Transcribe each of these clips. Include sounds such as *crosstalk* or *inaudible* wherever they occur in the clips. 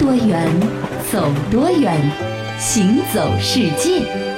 多远，走多远，行走世界。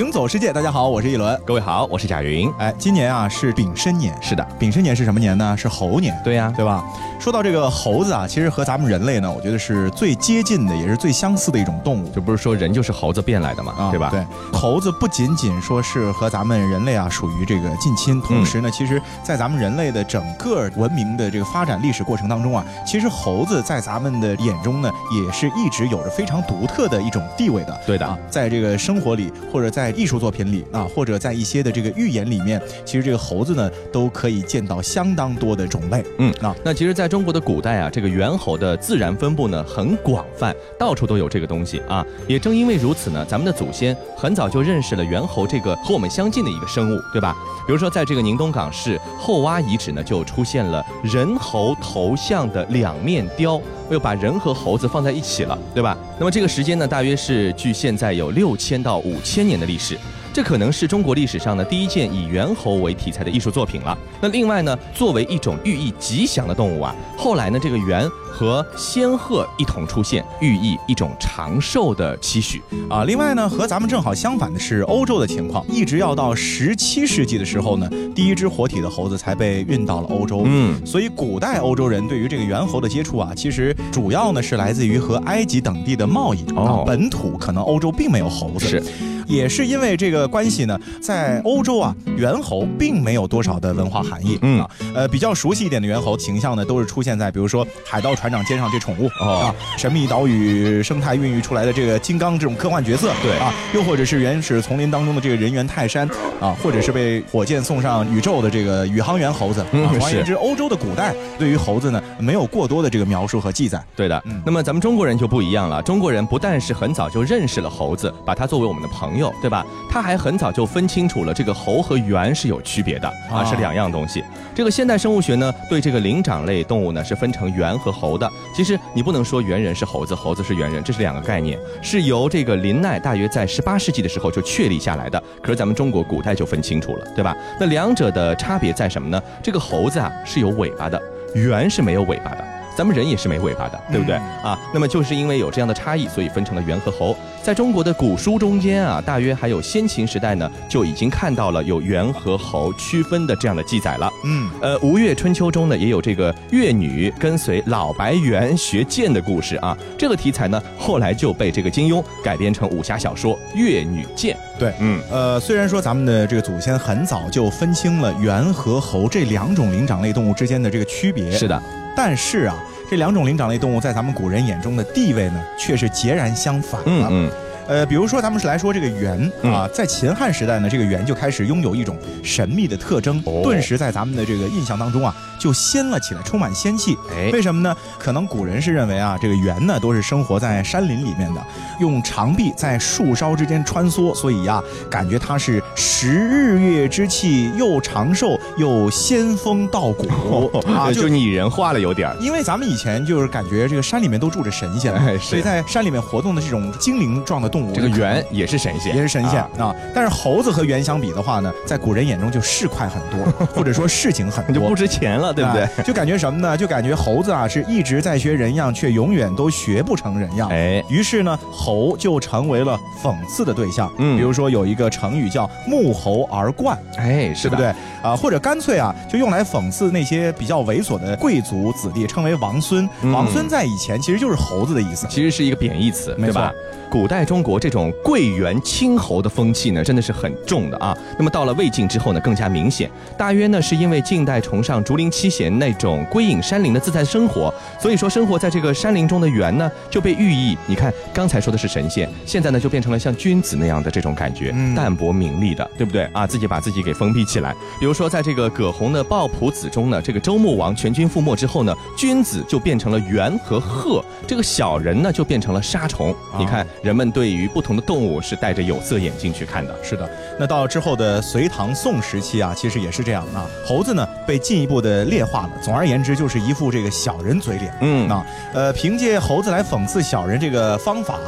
行走世界，大家好，我是一轮。各位好，我是贾云。哎，今年啊是丙申年，是的，丙申年是什么年呢？是猴年。对呀，对吧？说到这个猴子啊，其实和咱们人类呢，我觉得是最接近的，也是最相似的一种动物。就不是说人就是猴子变来的嘛，对吧？对，猴子不仅仅说是和咱们人类啊属于这个近亲，同时呢，其实在咱们人类的整个文明的这个发展历史过程当中啊，其实猴子在咱们的眼中呢，也是一直有着非常独特的一种地位的。对的，啊在这个生活里，或者在艺术作品里。啊，或者在一些的这个寓言里面，其实这个猴子呢，都可以见到相当多的种类。嗯，啊，那其实在中国的古代啊，这个猿猴的自然分布呢很广泛，到处都有这个东西啊。也正因为如此呢，咱们的祖先很早就认识了猿猴这个和我们相近的一个生物，对吧？比如说在这个宁东港市后洼遗址呢，就出现了人猴头像的两面雕，又把人和猴子放在一起了，对吧？那么这个时间呢，大约是距现在有六千到五千年的历史。这可能是中国历史上的第一件以猿猴为题材的艺术作品了。那另外呢，作为一种寓意吉祥的动物啊，后来呢，这个猿和仙鹤一同出现，寓意一种长寿的期许啊。另外呢，和咱们正好相反的是欧洲的情况，一直要到十七世纪的时候呢，第一只活体的猴子才被运到了欧洲。嗯，所以古代欧洲人对于这个猿猴的接触啊，其实主要呢是来自于和埃及等地的贸易啊，本土可能欧洲并没有猴子。是。也是因为这个关系呢，在欧洲啊，猿猴并没有多少的文化含义。嗯啊，呃，比较熟悉一点的猿猴形象呢，都是出现在比如说海盗船长肩上这宠物啊，神秘岛屿生态孕育出来的这个金刚这种科幻角色。对啊，又或者是原始丛林当中的这个人猿泰山啊，或者是被火箭送上宇宙的这个宇航员猴子。嗯，总而言之，欧洲的古代对于猴子呢，没有过多的这个描述和记载。对的。那么咱们中国人就不一样了，中国人不但是很早就认识了猴子，把它作为我们的朋友。对吧？他还很早就分清楚了这个猴和猿是有区别的啊，是两样东西。这个现代生物学呢，对这个灵长类动物呢是分成猿和猴的。其实你不能说猿人是猴子，猴子是猿人，这是两个概念，是由这个林奈大约在十八世纪的时候就确立下来的。可是咱们中国古代就分清楚了，对吧？那两者的差别在什么呢？这个猴子啊是有尾巴的，猿是没有尾巴的。咱们人也是没尾巴的，对不对啊？那么就是因为有这样的差异，所以分成了猿和猴。在中国的古书中间啊，大约还有先秦时代呢，就已经看到了有猿和猴区分的这样的记载了。嗯，呃，《吴越春秋》中呢也有这个越女跟随老白猿学剑的故事啊。这个题材呢，后来就被这个金庸改编成武侠小说《越女剑》。对，嗯，呃，虽然说咱们的这个祖先很早就分清了猿和猴这两种灵长类动物之间的这个区别，是的，但是啊。这两种灵长类动物在咱们古人眼中的地位呢，却是截然相反的。呃，比如说咱们是来说这个猿啊，在秦汉时代呢，这个猿就开始拥有一种神秘的特征，顿时在咱们的这个印象当中啊。就仙了起来，充满仙气。哎，为什么呢？可能古人是认为啊，这个猿呢都是生活在山林里面的，用长臂在树梢之间穿梭，所以呀，感觉它是食日月之气，又长寿又仙风道骨啊，*laughs* 就拟人化了有点因为咱们以前就是感觉这个山里面都住着神仙，所以在山里面活动的这种精灵状的动物，这个猿也是神仙，也是神仙啊。但是猴子和猿相比的话呢，在古人眼中就市侩很多，或者说市井很多，*laughs* 就不值钱了。对不对？就感觉什么呢？就感觉猴子啊是一直在学人样，却永远都学不成人样。哎，于是呢，猴就成为了讽刺的对象。嗯，比如说有一个成语叫“沐猴而冠”，哎，是不对啊？或者干脆啊，就用来讽刺那些比较猥琐的贵族子弟，称为王孙。王孙在以前其实就是猴子的意思，其实是一个贬义词，对吧？古代中国这种贵园亲侯的风气呢，真的是很重的啊。那么到了魏晋之后呢，更加明显。大约呢，是因为晋代崇尚竹林七贤那种归隐山林的自在生活，所以说生活在这个山林中的猿呢，就被寓意。你看刚才说的是神仙，现在呢就变成了像君子那样的这种感觉，淡泊名利的，对不对啊？自己把自己给封闭起来。比如说在这个葛洪的《抱朴子》中呢，这个周穆王全军覆没之后呢，君子就变成了猿和鹤，这个小人呢就变成了沙虫。你看。人们对于不同的动物是戴着有色眼镜去看的。是的，那到之后的隋唐宋时期啊，其实也是这样啊。猴子呢被进一步的劣化了。总而言之，就是一副这个小人嘴脸。嗯，那呃，凭借猴子来讽刺小人这个方法，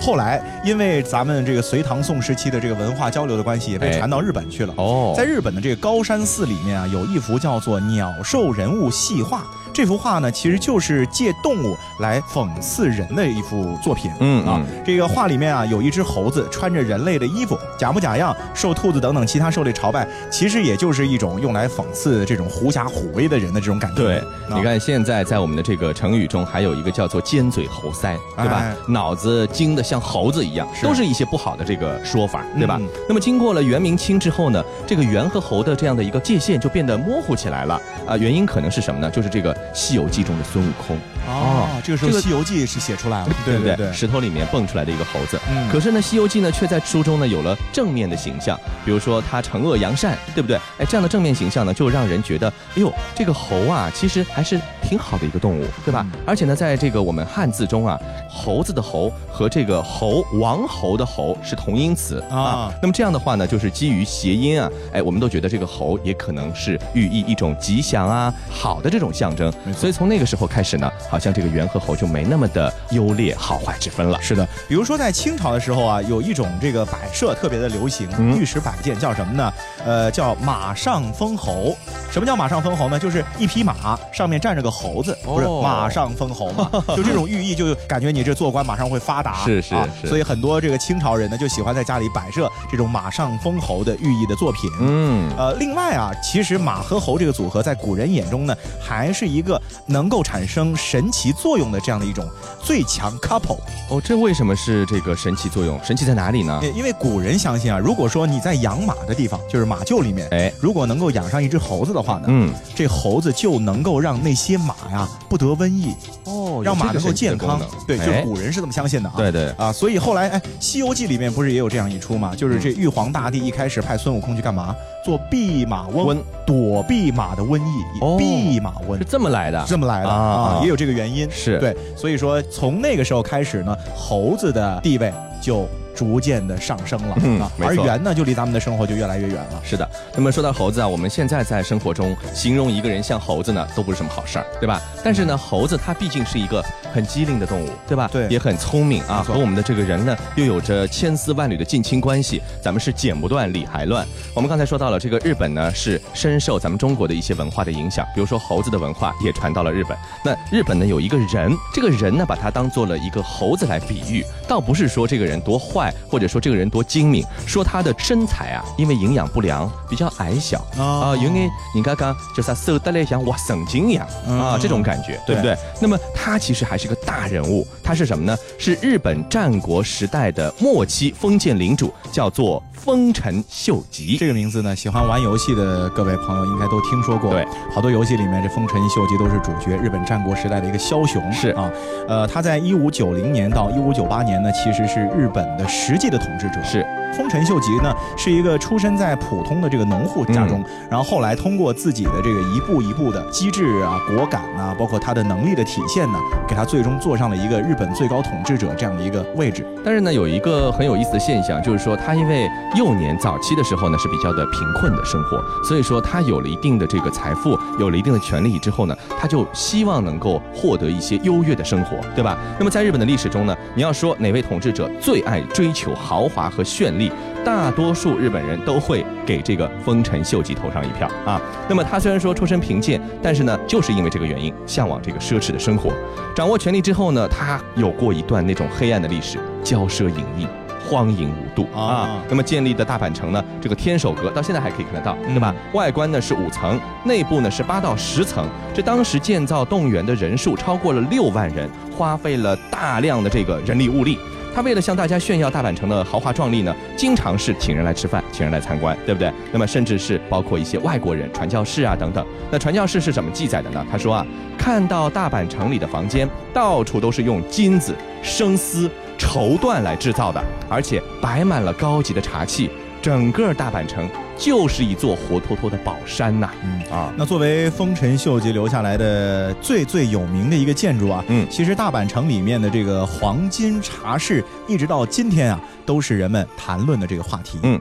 后来因为咱们这个隋唐宋时期的这个文化交流的关系，也被传到日本去了。哦，在日本的这个高山寺里面啊，有一幅叫做《鸟兽人物细画》。这幅画呢，其实就是借动物来讽刺人的一幅作品。嗯啊，这个画里面啊，有一只猴子穿着人类的衣服，假模假样，受兔子等等其他兽类朝拜，其实也就是一种用来讽刺这种狐假虎威的人的这种感觉。对，你看现在在我们的这个成语中，还有一个叫做尖嘴猴腮，对吧？脑子精的像猴子一样，都是一些不好的这个说法，对吧？那么经过了元明清之后呢，这个猿和猴的这样的一个界限就变得模糊起来了啊。原因可能是什么呢？就是这个《西游记》中的孙悟空。哦，这个时候《西游记》是写出来了，对不对？石头里面蹦出来的一个猴子。嗯。可是呢，《西游记》呢却在书中呢有了正面的形象，比如说他惩恶扬善，对不对？哎，这样的正面形象呢，就让人觉得，哎呦，这个猴啊，其实还是挺好的一个动物，对吧？而且呢，在这个我们汉字中啊，猴子的猴和这个猴王猴的猴是同音词啊。那么这样的话呢，就是基于谐音啊，哎，我们都觉得这个猴也可能是寓意一种吉祥啊、好的这种象征。所以从那个时候开始呢，好像这个猿和猴就没那么的优劣好坏之分了。是的，比如说在清朝的时候啊，有一种这个摆设特别的流行，玉石摆件叫什么呢？呃，叫马上封侯。什么叫马上封侯呢？就是一匹马上面站着个猴子，不是马上封侯嘛？*laughs* 就这种寓意，就感觉你这做官马上会发达。是是是。所以很多这个清朝人呢，就喜欢在家里摆设这种马上封侯的寓意的作品。嗯。呃，另外啊，其实马和猴这个组合在古人眼中呢，还是一个能够产生神奇作用的这样的一种最强 couple。哦，这为什么是这个神奇作用？神奇在哪里呢？因为古人相信啊，如果说你在养马的地方，就是马厩里面，哎，如果能够养上一只猴子的话呢，嗯，这猴子就能够让那些马呀不得瘟疫哦，让马能够健康。对，就是古人是这么相信的啊。对对啊，所以后来哎，《西游记》里面不是也有这样一出嘛？就是这玉皇大帝一开始派孙悟空去干嘛？做弼马温，躲避马的瘟疫。弼马温是这么来的，这么来的啊，也有这个原因。是对，所以说从那个时候开始呢，猴子的地位就。逐渐的上升了，嗯，而猿呢，就离咱们的生活就越来越远了。是的，那么说到猴子啊，我们现在在生活中形容一个人像猴子呢，都不是什么好事儿，对吧？但是呢，猴子它毕竟是一个很机灵的动物，对吧？对，也很聪明啊，和我们的这个人呢，又有着千丝万缕的近亲关系，咱们是剪不断理还乱。我们刚才说到了这个日本呢，是深受咱们中国的一些文化的影响，比如说猴子的文化也传到了日本。那日本呢，有一个人，这个人呢，把它当做了一个猴子来比喻，倒不是说这个人多坏，或者说这个人。多精明，说他的身材啊，因为营养不良比较矮小啊，因为你刚刚就是他瘦得来像哇神经一样啊，这种感觉对不对？那么他其实还是个大人物，他是什么呢？是日本战国时代的末期封建领主，叫做丰臣秀吉。这个名字呢，喜欢玩游戏的各位朋友应该都听说过。对，好多游戏里面这丰臣秀吉都是主角，日本战国时代的一个枭雄。是啊，呃，他在一五九零年到一五九八年呢，其实是日本的实际的统治者。是。丰臣秀吉呢，是一个出身在普通的这个农户家中，然后后来通过自己的这个一步一步的机智啊、果敢啊，包括他的能力的体现呢，给他最终坐上了一个日本最高统治者这样的一个位置。但是呢，有一个很有意思的现象，就是说他因为幼年早期的时候呢是比较的贫困的生活，所以说他有了一定的这个财富，有了一定的权利之后呢，他就希望能够获得一些优越的生活，对吧？那么在日本的历史中呢，你要说哪位统治者最爱追求豪华和绚丽？大多数日本人都会给这个丰臣秀吉投上一票啊。那么他虽然说出身贫贱，但是呢，就是因为这个原因，向往这个奢侈的生活。掌握权力之后呢，他有过一段那种黑暗的历史，骄奢淫逸，荒淫无度啊。那么建立的大阪城呢，这个天守阁到现在还可以看得到，对吧？外观呢是五层，内部呢是八到十层。这当时建造动员的人数超过了六万人，花费了大量的这个人力物力。他为了向大家炫耀大阪城的豪华壮丽呢，经常是请人来吃饭，请人来参观，对不对？那么甚至是包括一些外国人、传教士啊等等。那传教士是怎么记载的呢？他说啊，看到大阪城里的房间到处都是用金子、生丝、绸缎来制造的，而且摆满了高级的茶器。整个大阪城就是一座活脱脱的宝山呐！嗯啊，那作为丰臣秀吉留下来的最最有名的一个建筑啊，嗯，其实大阪城里面的这个黄金茶室，一直到今天啊，都是人们谈论的这个话题。嗯，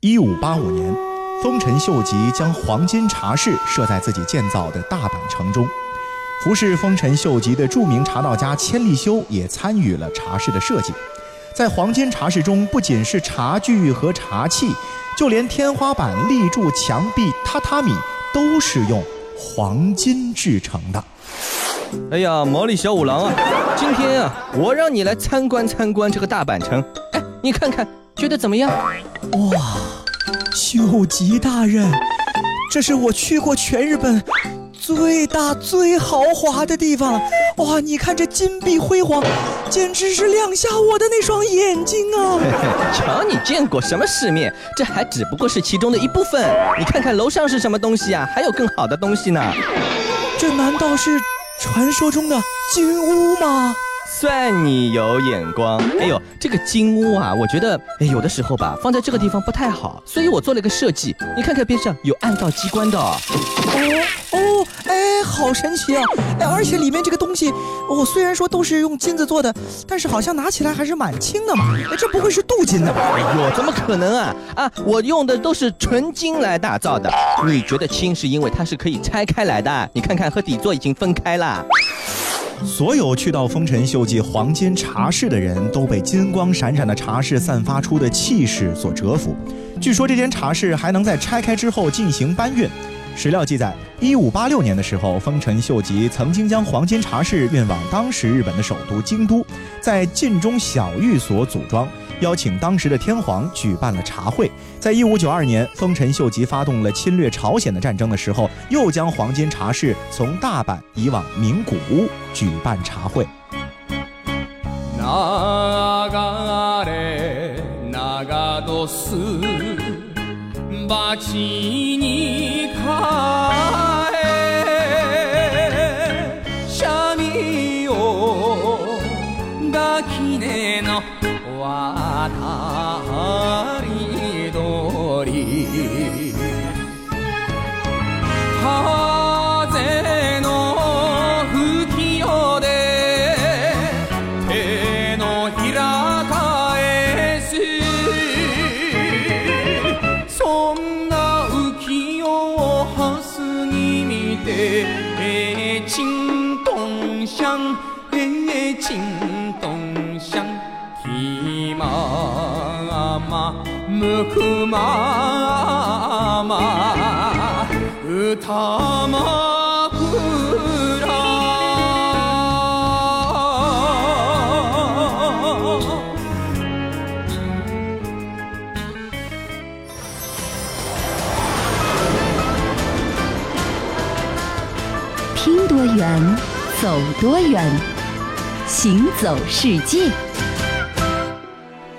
一五八五年，丰臣秀吉将黄金茶室设在自己建造的大阪城中，服侍丰臣秀吉的著名茶道家千利休也参与了茶室的设计。在黄金茶室中，不仅是茶具和茶器，就连天花板、立柱、墙壁、榻榻米都是用黄金制成的。哎呀，毛利小五郎啊，今天啊，我让你来参观参观这个大阪城。哎，你看看，觉得怎么样？哇，秀吉大人，这是我去过全日本最大最豪华的地方。哇，你看这金碧辉煌，简直是亮瞎我的那双眼睛啊！*laughs* 瞧你见过什么世面？这还只不过是其中的一部分。你看看楼上是什么东西啊？还有更好的东西呢。这难道是？传说中的金屋吗？算你有眼光。哎呦，这个金屋啊，我觉得哎有的时候吧，放在这个地方不太好，所以我做了一个设计。你看看边上有暗道机关的。哦哦，哎，好神奇啊！哎，而且里面这个东西，哦，虽然说都是用金子做的，但是好像拿起来还是蛮轻的嘛。哎，这不会是镀金的吧？哎呦，怎么可能啊？啊，我用的都是纯金来打造的。你觉得轻是因为它是可以拆开来的？你看看和底座已经分开了。所有去到丰臣秀吉黄金茶室的人都被金光闪闪的茶室散发出的气势所折服。据说这间茶室还能在拆开之后进行搬运。史料记载，一五八六年的时候，丰臣秀吉曾经将黄金茶室运往当时日本的首都京都，在晋中小寓所组装。邀请当时的天皇举办了茶会，在一五九二年，丰臣秀吉发动了侵略朝鲜的战争的时候，又将黄金茶室从大阪移往名古屋举办茶会。くまま歌まく 走多远，行走世界。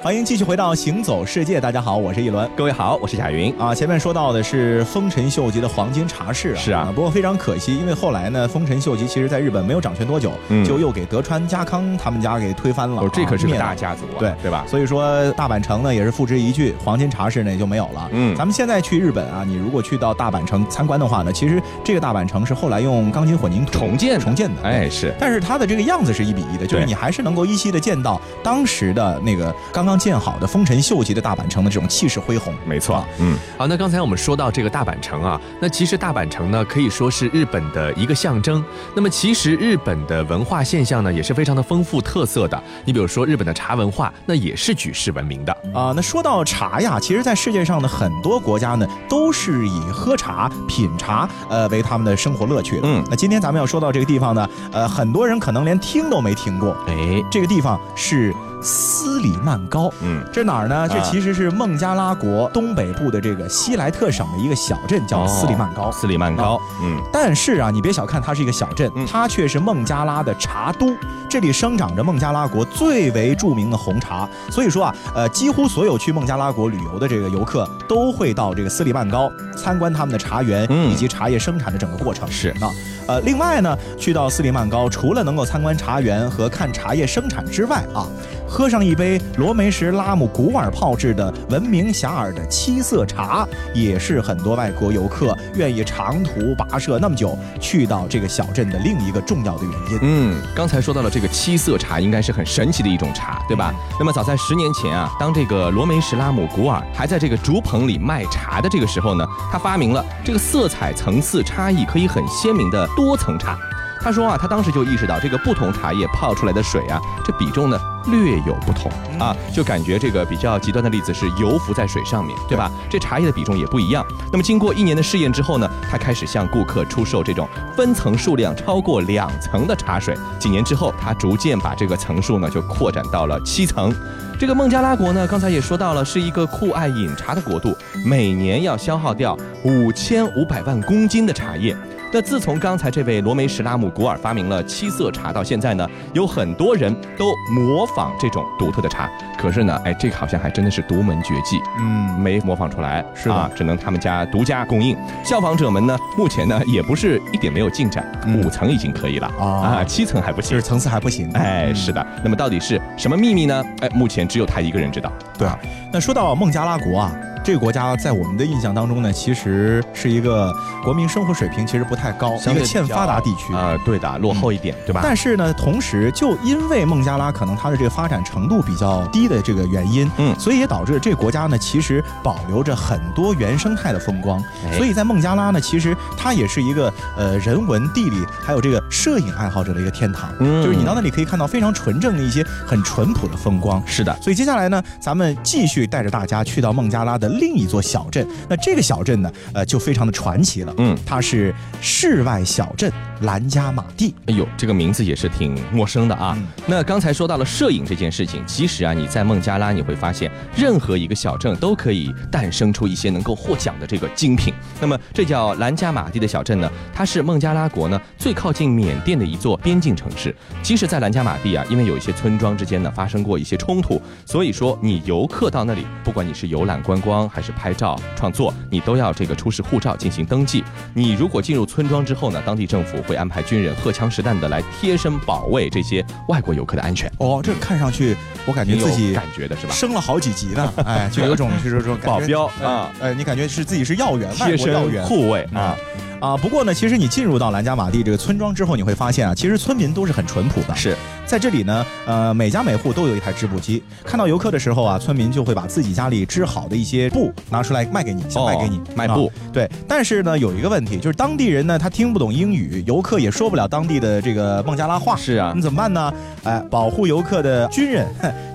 欢迎继续回到《行走世界》，大家好，我是一轮，各位好，我是贾云啊。前面说到的是丰臣秀吉的黄金茶室啊，是啊。不过非常可惜，因为后来呢，丰臣秀吉其实在日本没有掌权多久，就又给德川家康他们家给推翻了。哦这可是个大家族，啊对对吧？所以说大阪城呢也是付之一炬，黄金茶室呢也就没有了。嗯，咱们现在去日本啊，你如果去到大阪城参观的话呢，其实这个大阪城是后来用钢筋混凝土重建重建的，哎是。但是它的这个样子是一比一的，就是你还是能够依稀的见到当时的那个刚刚建好的丰臣。秀吉的大阪城的这种气势恢宏，没错。嗯，好，那刚才我们说到这个大阪城啊，那其实大阪城呢可以说是日本的一个象征。那么其实日本的文化现象呢也是非常的丰富特色的。你比如说日本的茶文化，那也是举世闻名的啊。那说到茶呀，其实在世界上的很多国家呢都是以喝茶、品茶呃为他们的生活乐趣的。嗯，那今天咱们要说到这个地方呢，呃，很多人可能连听都没听过。哎，这个地方是。斯里曼高，嗯，这哪儿呢？这其实是孟加拉国东北部的这个西莱特省的一个小镇，叫斯里曼高。斯里曼高，嗯，但是啊，你别小看它是一个小镇，它却是孟加拉的茶都，这里生长着孟加拉国最为著名的红茶。所以说啊，呃，几乎所有去孟加拉国旅游的这个游客都会到这个斯里曼高参观他们的茶园以及茶叶生产的整个过程。是。啊，呃，另外呢，去到斯里曼高，除了能够参观茶园和看茶叶生产之外啊。喝上一杯罗梅什拉姆古尔泡制的闻名遐迩的七色茶，也是很多外国游客愿意长途跋涉那么久去到这个小镇的另一个重要的原因。嗯，刚才说到了这个七色茶，应该是很神奇的一种茶，对吧？那么早在十年前啊，当这个罗梅什拉姆古尔还在这个竹棚里卖茶的这个时候呢，他发明了这个色彩层次差异可以很鲜明的多层茶。他说啊，他当时就意识到这个不同茶叶泡出来的水啊，这比重呢略有不同啊，就感觉这个比较极端的例子是油浮在水上面对吧？这茶叶的比重也不一样。那么经过一年的试验之后呢，他开始向顾客出售这种分层数量超过两层的茶水。几年之后，他逐渐把这个层数呢就扩展到了七层。这个孟加拉国呢，刚才也说到了，是一个酷爱饮茶的国度，每年要消耗掉五千五百万公斤的茶叶。那自从刚才这位罗梅什拉姆古尔发明了七色茶到现在呢，有很多人都模仿这种独特的茶。可是呢，哎，这个好像还真的是独门绝技，嗯，没模仿出来，是啊，只能他们家独家供应。效仿者们呢，目前呢也不是一点没有进展，五层已经可以了啊，七层还不行，就是层次还不行。哎，是的。那么到底是什么秘密呢？哎，目前只有他一个人知道。对啊，那说到孟加拉国啊。这个国家在我们的印象当中呢，其实是一个国民生活水平其实不太高，一个欠发达地区啊，对的，落后一点，对吧？但是呢，同时就因为孟加拉可能它的这个发展程度比较低的这个原因，嗯，所以也导致这个国家呢，其实保留着很多原生态的风光。所以在孟加拉呢，其实它也是一个呃人文、地理还有这个摄影爱好者的一个天堂。嗯，就是你到那里可以看到非常纯正的一些很淳朴的风光。是的，所以接下来呢，咱们继续带着大家去到孟加拉的。另一座小镇，那这个小镇呢，呃，就非常的传奇了。嗯，它是世外小镇。兰加马蒂，哎呦，这个名字也是挺陌生的啊。那刚才说到了摄影这件事情，其实啊，你在孟加拉你会发现，任何一个小镇都可以诞生出一些能够获奖的这个精品。那么这叫兰加马蒂的小镇呢，它是孟加拉国呢最靠近缅甸的一座边境城市。其实，在兰加马蒂啊，因为有一些村庄之间呢发生过一些冲突，所以说你游客到那里，不管你是游览观光还是拍照创作，你都要这个出示护照进行登记。你如果进入村庄之后呢，当地政府。会安排军人荷枪实弹的来贴身保卫这些外国游客的安全。哦，这看上去我感觉自己感觉的是吧？升了好几级呢，哎，就有种就是说保镖啊，哎，你感觉是自己是要员，贴身护卫啊。啊，不过呢，其实你进入到兰加马蒂这个村庄之后，你会发现啊，其实村民都是很淳朴的。是在这里呢，呃，每家每户都有一台织布机。看到游客的时候啊，村民就会把自己家里织好的一些布拿出来卖给你，想卖给你卖布。对，但是呢，有一个问题，就是当地人呢他听不懂英语，游客也说不了当地的这个孟加拉话。是啊，你怎么办呢？哎，保护游客的军人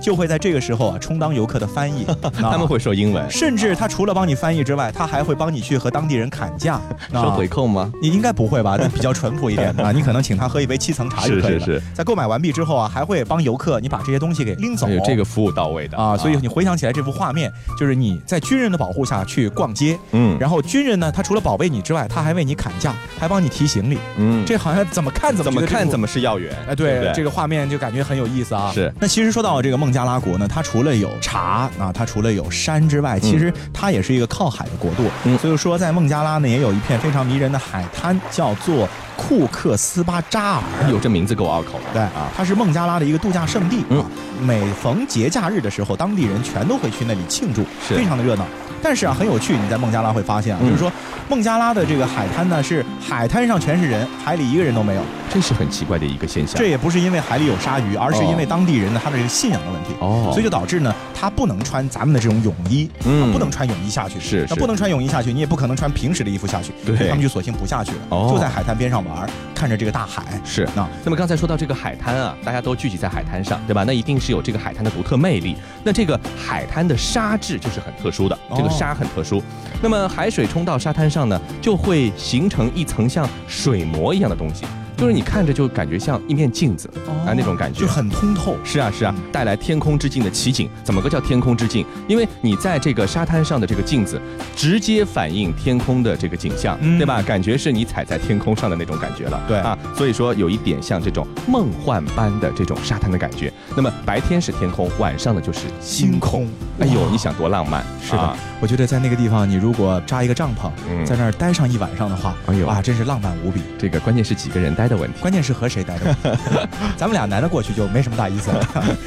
就会在这个时候啊充当游客的翻译。*laughs* 他们会说英文，甚至他除了帮你翻译之外，他还会帮你去和当地人砍价，收回扣吗？你应该。不会吧？那 *laughs* 比较淳朴一点啊！*laughs* 你可能请他喝一杯七层茶就可以了。是是是。在购买完毕之后啊，还会帮游客你把这些东西给拎走。这个服务到位的啊！所以你回想起来这幅画面，就是你在军人的保护下去逛街，嗯，然后军人呢，他除了保卫你之外，他还为你砍价，还帮你提行李，嗯，这好像怎么看怎么怎么看怎么是要员。哎，对，这个画面就感觉很有意思啊。是。那其实说到这个孟加拉国呢，它除了有茶啊，它除了有山之外，其实它也是一个靠海的国度。嗯。所以说，在孟加拉呢，也有一片非常迷人的海滩，叫做。库克斯巴扎尔，有这名字够拗口的。对啊，它是孟加拉的一个度假胜地啊。每逢节假日的时候，当地人全都会去那里庆祝，非常的热闹。但是啊，很有趣，你在孟加拉会发现啊，就是说孟加拉的这个海滩呢，是海滩上全是人，海里一个人都没有，这是很奇怪的一个现象。这也不是因为海里有鲨鱼，而是因为当地人呢他的这个信仰的问题。哦，所以就导致呢，他不能穿咱们的这种泳衣，嗯，不能穿泳衣下去。是，那不能穿泳衣下去，你也不可能穿平时的衣服下去。对，他们就索性不下去了，就在海滩边上玩，看着这个大海。是，那那么刚才说到这个海滩啊，大家都聚集在海滩上，对吧？那一定是有这个海滩的独特魅力。那这个海滩的沙质就是很特殊的，这个沙很特殊。那么海水冲到沙滩上呢，就会形成一层像水膜一样的东西。就是你看着就感觉像一面镜子啊，那种感觉就很通透。是啊，是啊，带来天空之镜的奇景。怎么个叫天空之镜？因为你在这个沙滩上的这个镜子，直接反映天空的这个景象，对吧？感觉是你踩在天空上的那种感觉了。对啊，所以说有一点像这种梦幻般的这种沙滩的感觉。那么白天是天空，晚上呢就是星空。哎呦，你想多浪漫？是的，我觉得在那个地方，你如果扎一个帐篷，在那儿待上一晚上的话，哎呦啊，真是浪漫无比。这个关键是几个人待。的问题，关键是和谁待的？*laughs* 咱们俩男的过去就没什么大意思了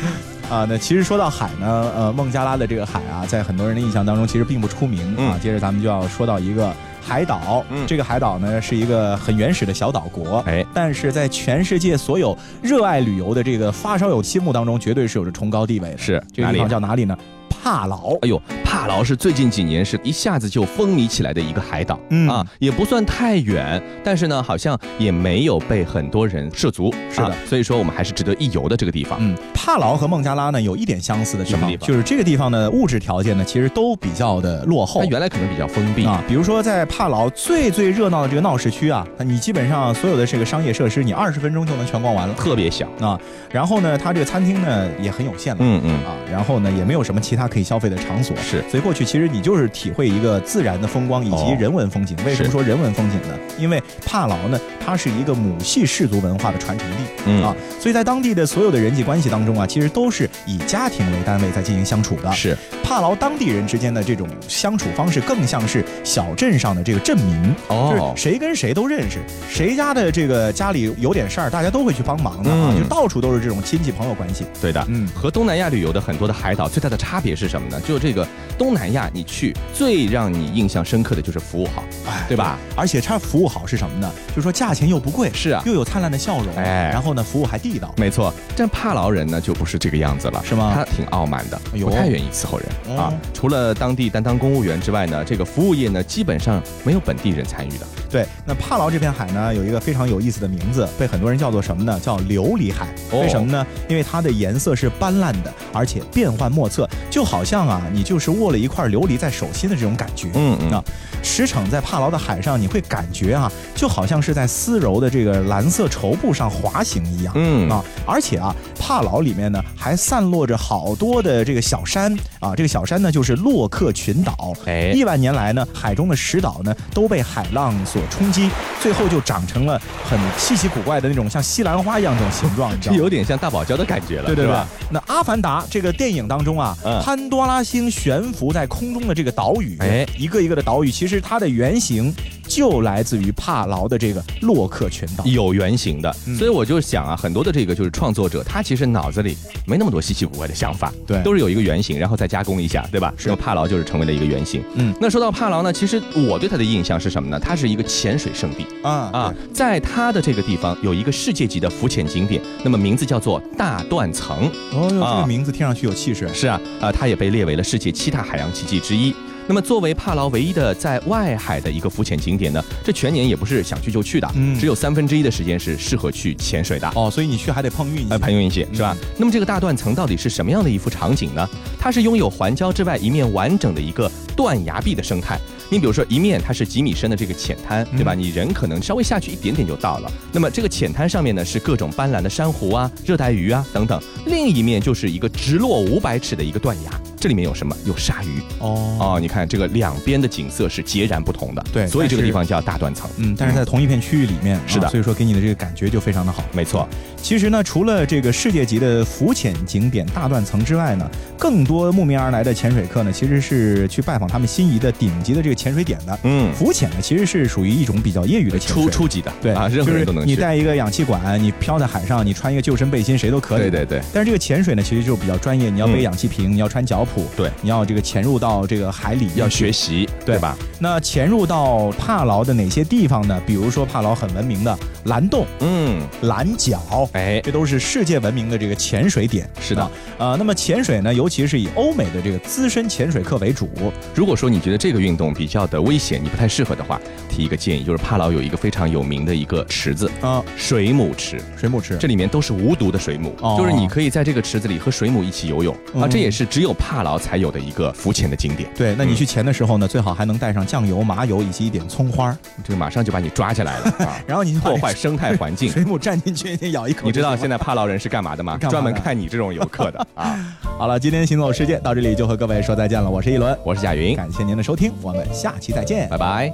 *laughs* 啊。那其实说到海呢，呃，孟加拉的这个海啊，在很多人的印象当中其实并不出名啊。接着咱们就要说到一个海岛，这个海岛呢是一个很原始的小岛国，哎，但是在全世界所有热爱旅游的这个发烧友心目当中，绝对是有着崇高地位的。是这个地方叫哪里呢？帕劳，哎呦，帕帕劳是最近几年是一下子就风靡起来的一个海岛，嗯啊，也不算太远，但是呢，好像也没有被很多人涉足，是的，所以说我们还是值得一游的这个地方。嗯，帕劳和孟加拉呢有一点相似的地方，就是这个地方的物质条件呢其实都比较的落后，它原来可能比较封闭啊，比如说在帕劳最最热闹的这个闹市区啊，你基本上所有的这个商业设施，你二十分钟就能全逛完了，特别小啊。然后呢，它这个餐厅呢也很有限了，嗯嗯啊，然后呢也没有什么其他可以消费的场所，是。所以过去其实你就是体会一个自然的风光以及人文风景。为什么说人文风景呢？因为帕劳呢，它是一个母系氏族文化的传承地嗯啊，所以在当地的所有的人际关系当中啊，其实都是以家庭为单位在进行相处的。是。帕劳当地人之间的这种相处方式，更像是小镇上的这个镇民，就是谁跟谁都认识，谁家的这个家里有点事儿，大家都会去帮忙的啊，就到处都是这种亲戚朋友关系。对的，嗯，和东南亚旅游的很多的海岛最大的差别是什么呢？就这个东南亚，你去最让你印象深刻的就是服务好，哎，对吧？而且它服务好是什么呢？就是说价钱又不贵，是啊，又有灿烂的笑容，哎，然后呢，服务还地道。没错，但帕劳人呢就不是这个样子了，是吗？他挺傲慢的，不太愿意伺候人。啊，除了当地担当公务员之外呢，这个服务业呢，基本上没有本地人参与的。对，那帕劳这片海呢，有一个非常有意思的名字，被很多人叫做什么呢？叫琉璃海。为什么呢？因为它的颜色是斑斓的，而且变幻莫测，就好像啊，你就是握了一块琉璃在手心的这种感觉。嗯嗯啊，驰骋在帕劳的海上，你会感觉啊，就好像是在丝柔的这个蓝色绸布上滑行一样。嗯啊，而且啊，帕劳里面呢，还散落着好多的这个小山啊，这个小山呢，就是洛克群岛。哎，亿万年来呢，海中的石岛呢，都被海浪所冲击，最后就长成了很稀奇古怪的那种像西兰花一样这种形状，*laughs* 这有点像大堡礁的感觉了，对对吧？那《阿凡达》这个电影当中啊，潘多拉星悬浮在空中的这个岛屿，哎，一个一个的岛屿，其实它的原型。就来自于帕劳的这个洛克群岛，有原型的，所以我就想啊，很多的这个就是创作者，他其实脑子里没那么多稀奇古怪的想法，对，都是有一个原型，然后再加工一下，对吧？是，帕劳就是成为了一个原型。嗯，那说到帕劳呢，其实我对它的印象是什么呢？它是一个潜水圣地啊啊，在它的这个地方有一个世界级的浮潜景点，那么名字叫做大断层。哦哟，这个名字听上去有气势。是啊，啊，它也被列为了世界七大海洋奇迹之一。那么，作为帕劳唯一的在外海的一个浮潜景点呢，这全年也不是想去就去的，嗯，只有三分之一的时间是适合去潜水的哦，所以你去还得碰运气，碰运气是吧？那么这个大断层到底是什么样的一幅场景呢？它是拥有环礁之外一面完整的一个断崖壁的生态。你比如说，一面它是几米深的这个浅滩，对吧？你人可能稍微下去一点点就到了。那么这个浅滩上面呢，是各种斑斓的珊瑚啊、热带鱼啊等等。另一面就是一个直落五百尺的一个断崖，这里面有什么？有鲨鱼哦哦，你看这个两边的景色是截然不同的。对，所以这个地方叫大断层。嗯，但是在同一片区域里面，是的，所以说给你的这个感觉就非常的好。没错。其实呢，除了这个世界级的浮潜景点大断层之外呢，更多慕名而来的潜水客呢，其实是去拜访他们心仪的顶级的这个潜水点的。嗯。浮潜呢，其实是属于一种比较业余的潜水，初初级的，对啊，任何人都能。你带一个氧气管，你漂在海上，你穿一个救生背心，谁都可以。对对对。但是这个潜水呢，其实就比较专业，你要背氧气瓶，你要穿脚蹼，对，你要这个潜入到这个海里，要学习，对吧？那潜入到帕劳的哪些地方呢？比如说帕劳很闻名的蓝洞，嗯，蓝角，哎，这都是世界闻名的这个潜水点。是的，呃，那么潜水呢，尤其是以欧美的这个资深潜水客为主。如果说你觉得这个运动比较的危险，你不太适合的话。提一个建议，就是帕劳有一个非常有名的一个池子啊，水母池，水母池，这里面都是无毒的水母，就是你可以在这个池子里和水母一起游泳啊，这也是只有帕劳才有的一个浮潜的景点。对，那你去潜的时候呢，最好还能带上酱油、麻油以及一点葱花，这个马上就把你抓起来了 *laughs* 啊，然后你破坏生态环境，水母站进去先咬一口。你知道现在帕劳人是干嘛的吗？专门看你这种游客的啊。*laughs* 好了，今天行走世界到这里就和各位说再见了，我是一轮，我是贾云，感谢您的收听，我们下期再见，拜拜。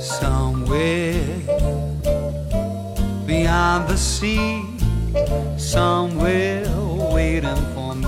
somewhere beyond the sea, somewhere waiting for me.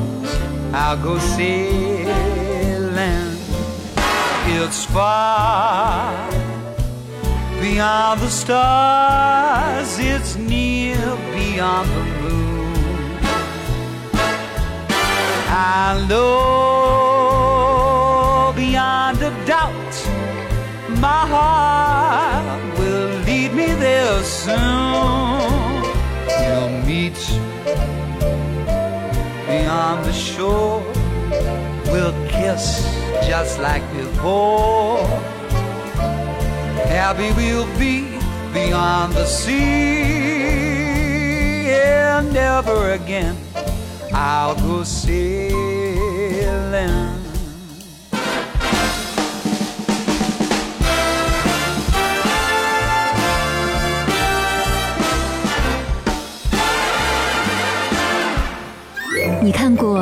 I'll go sailing. It's far beyond the stars, it's near beyond the moon. I know beyond a doubt my heart will lead me there soon. Beyond the shore. We'll kiss just like before. Happy we'll be beyond the sea, and never again I'll go sailing.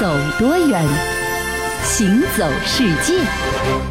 走多远，行走世界。